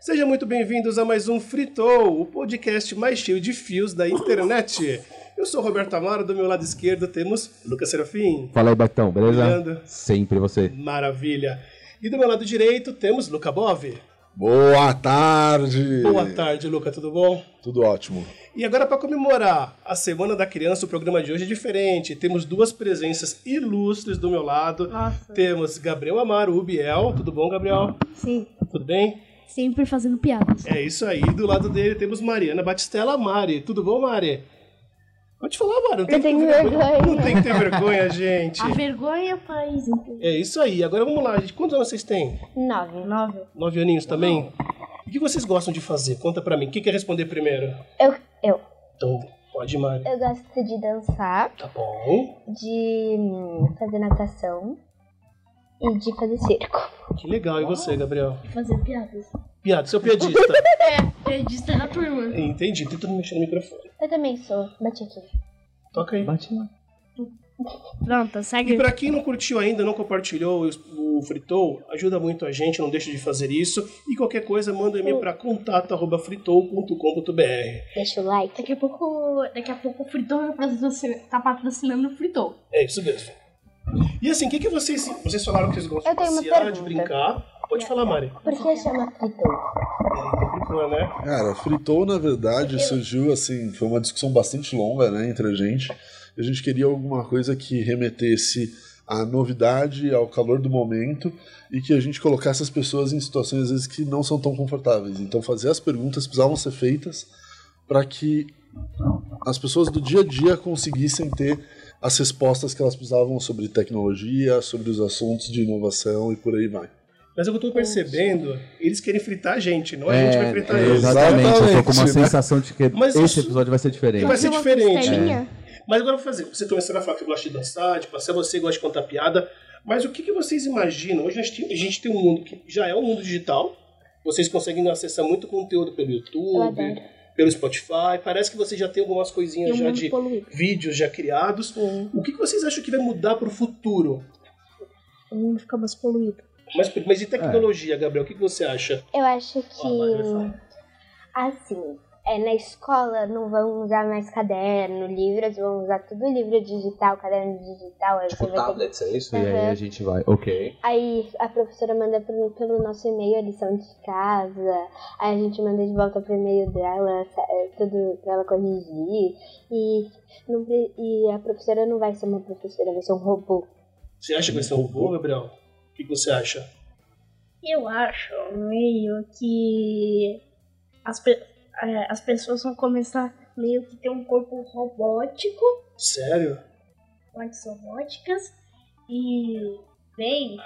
Sejam muito bem-vindos a mais um Fritou, o podcast mais cheio de fios da internet. Eu sou o Roberto Amaro, do meu lado esquerdo temos Lucas Serafim. Fala aí, Betão, beleza? Brilhando. Sempre você. Maravilha. E do meu lado direito temos Luca Bove. Boa tarde! Boa tarde, Luca, tudo bom? Tudo ótimo. E agora, para comemorar a Semana da Criança, o programa de hoje é diferente. Temos duas presenças ilustres do meu lado. Nossa. Temos Gabriel Amaro, o Biel. Tudo bom, Gabriel? Sim, Tudo bem? Sempre fazendo piadas. É isso aí. Do lado dele temos Mariana Batistella Mari. Tudo bom, Mari? Pode falar, Mari. Não tem que ter tenho vergonha. Não tem que ter vergonha, gente. A vergonha faz É isso aí. Agora vamos lá, gente. Quantos anos vocês têm? nove. Nove. Nove aninhos também? O que vocês gostam de fazer? Conta pra mim. Quem quer responder primeiro? Eu, eu, Então, pode, Mari. eu gosto de dançar, Tá bom. de hum, fazer natação e de fazer circo. Que legal. E você, Gabriel? Fazer piadas. Piada, seu piadista. Piadista na turma. Entendi. Tenta não mexer no microfone. Eu também sou. Bate aqui. Toca aí. Bate lá. Pronto, E segue. pra quem não curtiu ainda, não compartilhou o, Fritou, ajuda muito a gente, não deixe de fazer isso. E qualquer coisa, manda um e-mail pra contato.fritou.com.br. Deixa o like. Daqui a pouco, daqui a pouco o Fritou tá patrocinando o Fritou. É isso mesmo. E assim, o que, que vocês. Vocês falaram que vocês gostam de passear, de brincar. Pode falar, Mari. Por que chama fritou? Brincou, né? Cara, fritou, na verdade, surgiu assim, foi uma discussão bastante longa, né, entre a gente. A gente queria alguma coisa que remetesse à novidade, ao calor do momento e que a gente colocasse as pessoas em situações às vezes que não são tão confortáveis. Então, fazer as perguntas precisavam ser feitas para que as pessoas do dia a dia conseguissem ter as respostas que elas precisavam sobre tecnologia, sobre os assuntos de inovação e por aí vai. Mas o que eu tô percebendo, eles querem fritar a gente, não a gente vai fritar eles. exatamente. Eu tô com uma Exatamente, né? sensação de que Mas esse isso- episódio vai ser diferente. Vai ser diferente. costelinha. Mas agora eu vou fazer. Você começou a falar que gosta de dançar, de passear, você gosta de contar piada. Mas o que, que vocês imaginam? Hoje a gente, tem, a gente tem um mundo que já é um mundo digital. Vocês conseguem acessar muito conteúdo pelo Eu YouTube, adoro. Pelo Spotify. Parece que você já tem algumas coisinhas já de poluído. vídeos já criados. Sim. O que, que vocês acham que vai mudar para o futuro? O mundo fica mais poluído. Mas, mas e tecnologia, Gabriel? O que, que você acha? Eu acho que, falar. assim, é, na escola não vão usar mais caderno, livros, vão usar tudo livro digital, caderno digital. Aí Tipo você vai ter tablets, é isso? E aí a gente vai. Ok. Aí a professora manda pro- pelo nosso e-mail a lição de casa, aí a gente manda de volta pro e-mail dela, é, tudo pra ela corrigir. E, não e a professora não vai ser uma professora, vai ser um robô. Você acha que vai ser um robô, Gabriel? O que, você acha? Eu acho meio que as, pe- é, as pessoas vão começar meio que ter um corpo robótico, Sério? partes robóticas, e bem,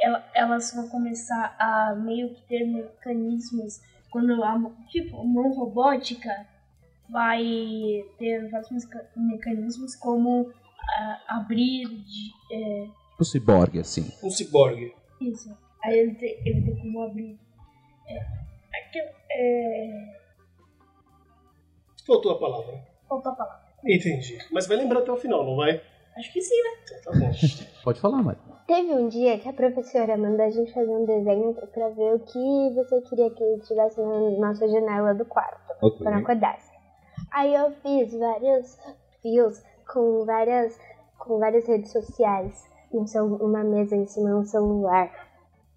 ela- elas vão começar a meio que ter mecanismos quando a tipo, mão robótica vai ter vários meca- mecanismos como ah, abrir de, é, O ciborgue, assim. Um ciborgue. isso. Aí ele tem, ele tem como abrir. É, aquilo, é, Faltou a palavra. faltou a palavra. Entendi. Mas vai lembrar até o final, não vai? Acho que sim, né? Tá bom. Pode falar, Mari. Teve um dia que a professora mandou a gente fazer um desenho pra ver o que você queria que tivesse na nossa janela do quarto, Ok. quando acordasse. Aí eu fiz vários fios com várias, com várias redes sociais, um uma mesa em cima de um celular,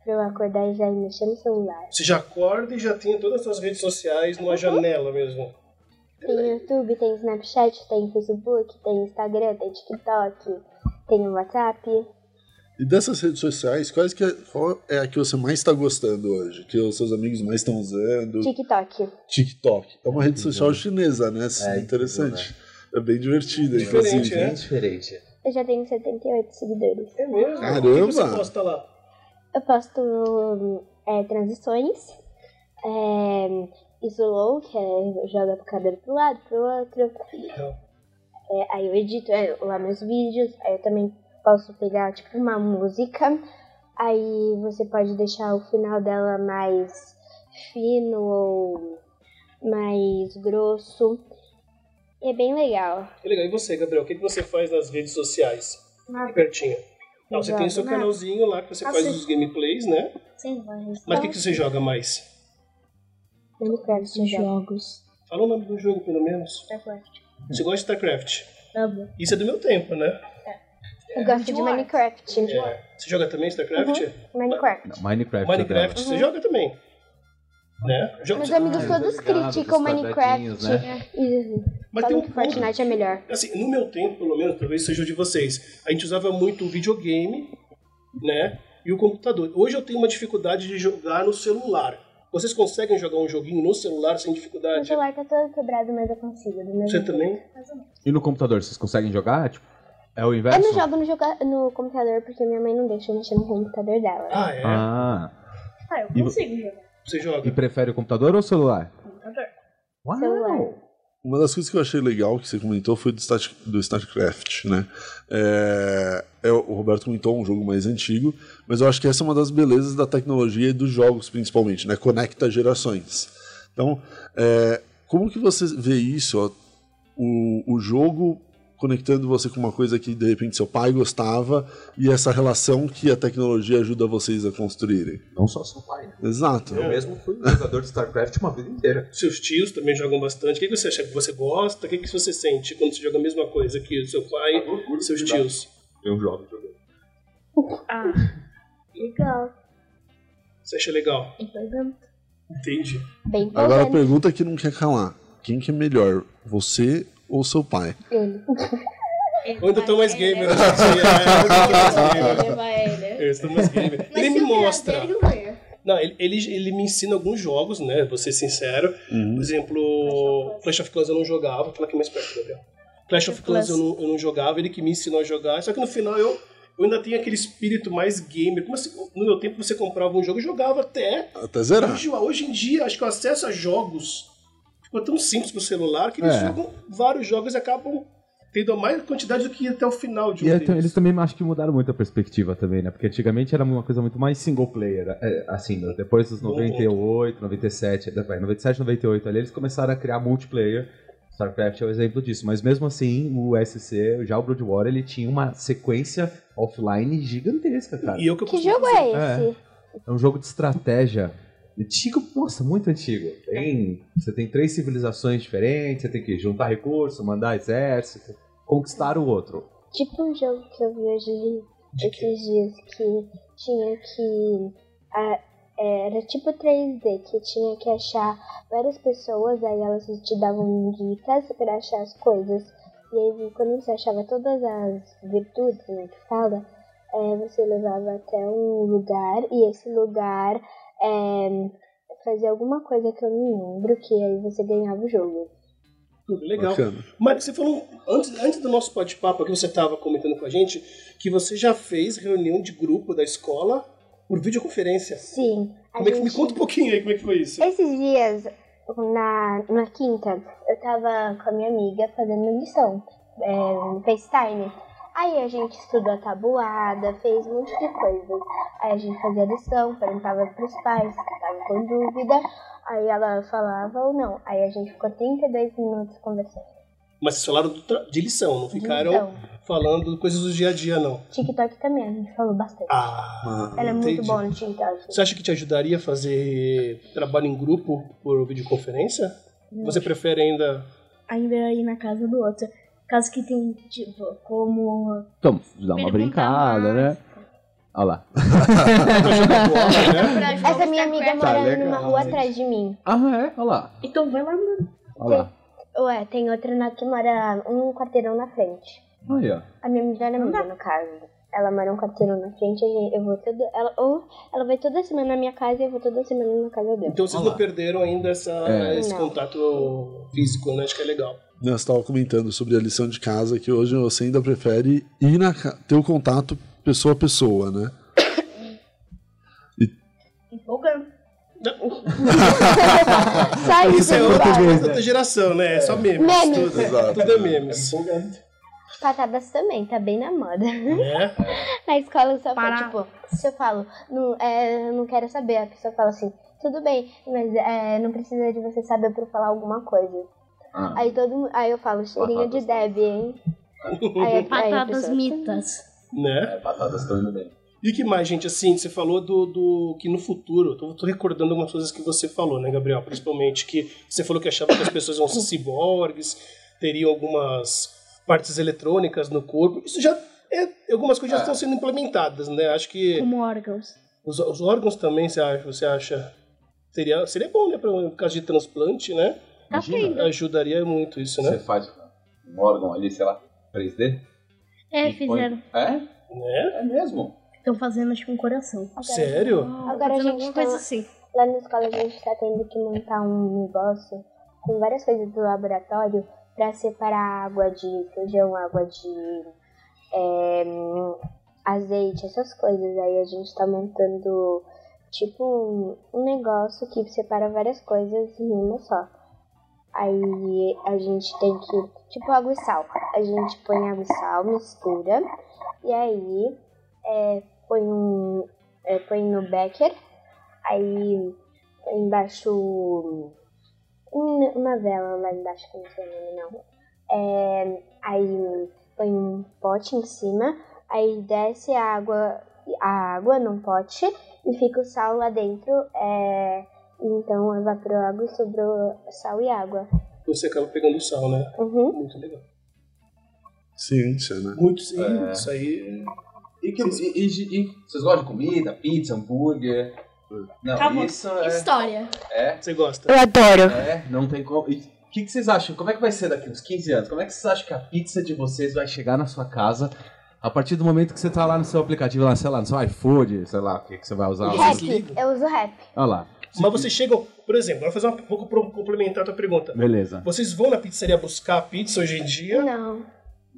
pra eu acordar e já ir mexer no celular. Você já acorda e já tem todas as suas redes sociais numa janela mesmo. Tem YouTube, tem Snapchat, tem Facebook, tem Instagram, tem TikTok, tem o WhatsApp. E dessas redes sociais, quais que é, qual é a que você mais está gostando hoje? Que os seus amigos mais estão usando? TikTok. TikTok. É uma rede social chinesa, né? É, interessante. É bem divertida, Diferente, inclusive. né? diferente. Eu já tenho 78 seguidores. É mesmo? Caramba! O que você posta lá? Eu posto é, transições, é, slow, que é joga o cabelo pro lado, pro outro. Legal. É, aí eu edito é, lá meus vídeos, aí eu também posso pegar tipo uma música, aí você pode deixar o final dela mais fino ou mais grosso. É bem legal. Que legal. E você, Gabriel? O que que você faz nas redes sociais? Nada. Pertinho. Não, você tem o seu Nada. canalzinho lá que você Ah, faz sim. os gameplays, né? Sim, vai. Mas o que, que você joga mais? Minecraft já. Jogos. Fala o nome do jogo, pelo menos. StarCraft. Você gosta de StarCraft? Tá bom. Isso é do meu tempo, né? Eu gosto de Minecraft. É. Você joga também StarCraft? Minecraft. Não, Minecraft. Minecraft, você joga também. Né? Joga- Meus amigos Ah, todos criticam dos Minecraft. né? E Mas tem um que ponto, Fortnite é melhor. assim, no meu tempo, pelo menos, talvez seja o de vocês, a gente usava muito o videogame, né? E o computador. Hoje eu tenho uma dificuldade de jogar no celular. Vocês conseguem jogar um joguinho no celular sem Meu dificuldade? celular tá todo quebrado, mas eu consigo. Do mesmo Você jeito. também? E no computador, vocês conseguem jogar? Tipo, é o Eu inverso? não jogo no, joga- no computador porque minha mãe não deixa eu mexer no computador dela. Ah, é? Ah. Ah, eu E consigo jogar. Você joga? E prefere o computador ou o celular? Computador. Uau! Celular. Uma das coisas que eu achei legal que você comentou foi do, do StarCraft, né? É, é, o Roberto comentou um jogo mais antigo, mas eu acho que essa é uma das belezas da tecnologia e dos jogos, principalmente, né? Conecta gerações. Então, é, como que você vê isso, ó, o, o jogo conectando você com uma coisa que de repente seu pai gostava e essa relação que a tecnologia ajuda vocês a construírem? Não só seu pai. né? Exato. Eu mesmo fui jogador de StarCraft uma vida inteira. Seus tios também jogam bastante. O que você acha que você gosta? O que que você sente quando você joga a mesma coisa que o seu pai e seus tios? Eu jogo jogando. Ah, legal. Você acha legal? Empolgante. Entendi. Bem Agora a pergunta que não quer calar. Quem que é melhor, você ou seu pai? Ele. Ou tô mais gamer né? Eu ainda tô mais gamer. Levar ele. Eu estou mais gamer. Ele me mostra. Não, ele, ele, ele me ensina alguns jogos, né? Vou ser sincero. Por exemplo, Clash of Clans eu não jogava. Fala aqui mais perto, Gabriel. Clash of Clans eu não, eu não jogava, ele que me ensinou a jogar. Só que no final eu, eu ainda tenho aquele espírito mais gamer. Como assim, no meu tempo você comprava um jogo e jogava até. Até zerar. Hoje, hoje em dia, acho que o acesso a jogos ficou tão simples pro celular que eles É. jogam vários jogos e acabam tendo a mais quantidade do que até o final de um E é, deles. eles também acho que mudaram muito a perspectiva também, né? Porque antigamente era uma coisa muito mais single player. é, assim, né? depois dos Bom 98, 97, vai, 97, 98 ali, eles começaram a criar multiplayer. StarCraft é o exemplo disso. Mas mesmo assim, o SC, já o Broadwater, ele tinha uma sequência offline gigantesca, cara. E eu que eu Que jogo fazer. é esse? É um jogo de estratégia. Antigo, nossa, muito antigo. Tem, você tem três civilizações diferentes, você tem que juntar recursos, mandar exército, conquistar o outro. Tipo um jogo que eu vi hoje esses dias que tinha que. ah, era tipo 3D, que tinha que achar várias pessoas, aí elas te davam dicas pra achar as coisas. E aí quando você achava todas as virtudes, né, que fala, é, você levava até um lugar e esse lugar é, fazia alguma coisa que eu não lembro, que aí você ganhava o jogo. Tudo legal. Bacana. Mas você falou, antes, antes do nosso bate-papo, que você estava comentando com a gente, que você já fez reunião de grupo da escola por videoconferência. Sim. Como é que, me conta um pouquinho aí como é que foi isso. Esses dias, na, na quinta, eu tava com a minha amiga fazendo lição, é, FaceTime. Aí a gente estudou a tabuada, fez um monte de coisa. Aí a gente fazia lição, perguntava pros pais se estavam com dúvida. Aí ela falava ou não. Aí a gente ficou 32 minutos conversando. Mas vocês falaram de lição, não ficaram lição. falando coisas do dia a dia, não. TikTok também, a gente falou bastante. Ah, Ela é muito entendi. boa no TikTok. Você acha que te ajudaria a fazer trabalho em grupo por videoconferência? Você prefere ainda. Ainda ir na casa do outro. Caso que tem, tipo, como. Então, dá uma brincada, né? Olha lá. Essa minha amiga mora legal, numa rua gente. atrás de mim. Ah, é? Olha lá. Então vai lá, mano. Olha lá. Ué, tem outra na, que mora um quarteirão na frente. Aí, ó. A minha melhor amiga, no caso. Ela mora um quarteirão na frente, eu vou toda. Ela, ou ela vai toda semana na minha casa e eu vou toda semana na casa dela. Então vocês não perderam ainda essa, É. esse Não. contato físico, né? Acho que é legal. Você estava comentando sobre a lição de casa que hoje você ainda prefere ir na ter o contato pessoa a pessoa, né? Empolgante. Só isso, Isso é outra, outra geração, né? É só memes. Memes. Tudo, Exato. tudo é memes. Patadas também, tá bem na moda. Né? Na escola eu só falo, Para. tipo, se eu falo, não, é, eu não quero saber, a pessoa fala assim, tudo bem, mas é, não precisa de você saber pra eu falar alguma coisa. Ah. Aí todo mundo, aí eu falo, cheirinho de Debbie, hein? Aí, aí pessoa, mitas. né? É, batatas estão indo bem. E que mais, gente? Assim, você falou do, do que no futuro, tô, tô recordando algumas coisas que você falou, né, Gabriel? Principalmente que você falou que achava que as pessoas iam ser ciborgues, teriam algumas partes eletrônicas no corpo. Isso já é, algumas coisas já estão sendo implementadas, né? Acho que Como órgãos. os, os órgãos também, você acha, você acha seria, seria bom, né, para um caso de transplante, né? Tá feito. Ajudaria muito isso, Você né? faz um órgão ali, sei lá, 3D? É, e põe- fizeram. É? Né? É mesmo. Estão fazendo, acho que um coração. Sério? Agora a gente tá- coisa assim. Lá na escola a gente tá tendo que montar um negócio com várias coisas do laboratório pra separar água de feijão, água de é, azeite, essas coisas. Aí a gente tá montando tipo um, um negócio que separa várias coisas em uma só. Aí a gente tem que, tipo água e sal. A gente põe água e sal, mistura, e aí é, põe um. é, põe no becker, aí põe embaixo um- uma vela lá embaixo, que não sei o nome não. É, aí põe um pote em cima, aí desce a água, a água num pote e fica o sal lá dentro. É, então evaporou água e sobrou sal e água. Você acaba pegando o sal, né? Uhum. Muito legal. Ciência, né? Muito sim. É. Isso aí. E, que, e, e- e- vocês gostam de comida? Pizza, hambúrguer? Não, Calma. isso é, História. é, Você gosta? Eu adoro. é, não tem como. E o que, que vocês acham? Como é que vai ser daqui uns 15 anos? Como é que vocês acham que a pizza de vocês vai chegar na sua casa a partir do momento que você tá lá no seu aplicativo, lá, sei lá, no seu iFood, sei lá, o que, que você vai usar Rap. Eu uso rap. Olha lá. Mas vocês chegam, por exemplo, vou fazer uma, vou complementar a tua pergunta. Beleza. Vocês vão na pizzaria buscar a pizza hoje em dia? Não.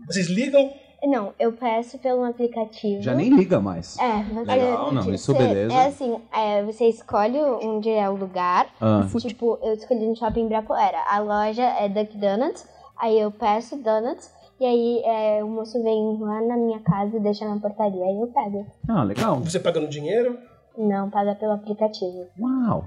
Vocês ligam? Não, eu peço pelo aplicativo. Já nem liga mais. É, você. Legal, não, isso você- beleza. É assim, é, você escolhe onde é o lugar. Ah, Tipo, eu escolhi no shopping Ibirapuera. A loja é Duck Donuts. Aí eu peço donuts. E aí é, o moço vem lá na minha casa e deixa na portaria. Aí eu pego. ah, legal. Você paga no dinheiro? Não, paga pelo aplicativo. Uau.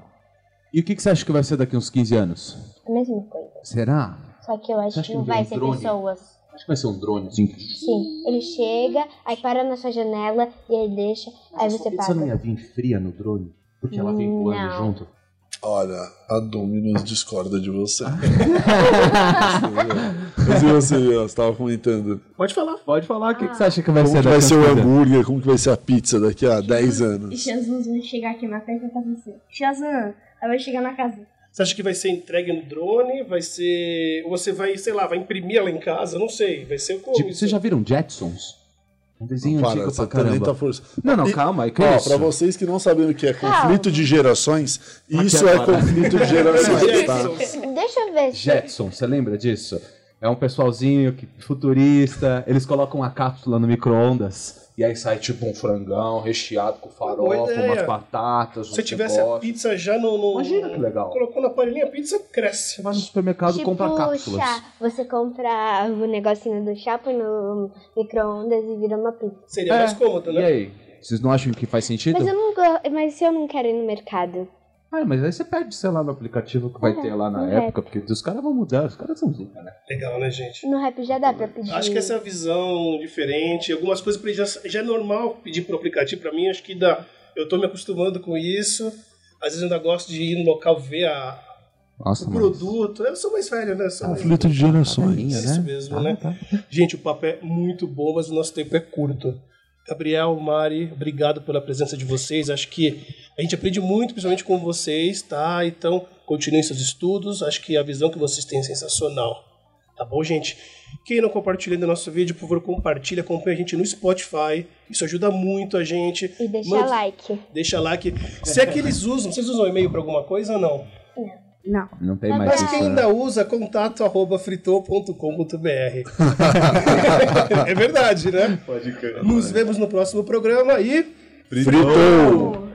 E o que, que você acha que vai ser daqui uns 15 anos? A mesma coisa. Será? Só que eu acho Você que não vai um ser drone? pessoas. Acho que vai ser um drone, assim. Sim. Ele chega, aí para na sua janela e aí deixa. aí você Pizza não paga. ia vir fria no drone? Porque ela vem voando Não. junto? Olha, a Dominus discorda de você. Mas e você, você tava comentando. Pode falar. Pode falar, o que, que você acha que vai Como ser que vai ser o 15 anos? hambúrguer? Como que vai ser a pizza daqui a 10 E anos? Jesus vai chegar aqui na casa e vai fazer assim. Shazam. Aí vai chegar na casa. Você acha que vai ser entregue no drone? Vai ser. Ou você vai, sei lá, vai imprimir ela em casa? Não sei. Vai ser como? Tipo, vocês já viram Jetsons? Um desenho Para, antigo você pra também caramba. tá força. Não, não, E- calma, é que Ó, isso? pra vocês que não sabem o que é conflito de gerações, Aqui isso é conflito de gerações, tá? Deixa eu ver se. Jetson, você lembra disso? É um pessoalzinho que, futurista, eles colocam uma cápsula no micro-ondas e aí sai tipo um frangão recheado com farofa, ideia. umas batatas, Se tivesse a pizza já no. no- Imagina que legal. Colocou na panelhinha, a pizza cresce. Você vai no supermercado e Tipo compra cápsulas. chá. Você compra o negocinho do chá, põe no micro-ondas e vira uma pizza. Seria É. mais cômodo, E né? aí? Vocês não acham que faz sentido? Mas eu não gosto. Mas se eu não quero ir no mercado. Ah, mas aí você pede, sei lá, no aplicativo que vai É, ter lá na época, porque os caras vão mudar, os caras são zica, né? Legal, né, gente? No rap já dá pra pedir. Acho que essa é a visão diferente. Algumas coisas pra ele já, já é normal pedir pro aplicativo pra mim. Acho que dá. Eu tô me acostumando com isso. Às vezes eu ainda gosto de ir no local ver a, Nossa, o mas- produto. Eu sou mais velho, né? Sou mais- Conflito de gerações. Isso mesmo, Ah, né? tá. Gente, o papo é muito bom, mas o nosso tempo é curto. Gabriel, Mari, obrigado pela presença de vocês. Acho que a gente aprende muito, principalmente com vocês, tá? Então, continuem seus estudos. Acho que a visão que vocês têm é sensacional. Tá bom, gente? Quem não compartilha ainda nosso vídeo, por favor, compartilha, acompanha a gente no Spotify. Isso ajuda muito a gente. E deixa like. Deixa like. Se é que eles usam, vocês usam e-mail pra alguma coisa ou não? Não. Não tem Mas mais Mas isso, quem né? ainda usa, contato arroba fritou.com.br. é verdade, né? Pode crer. Nos vemos no próximo programa e. Fritou!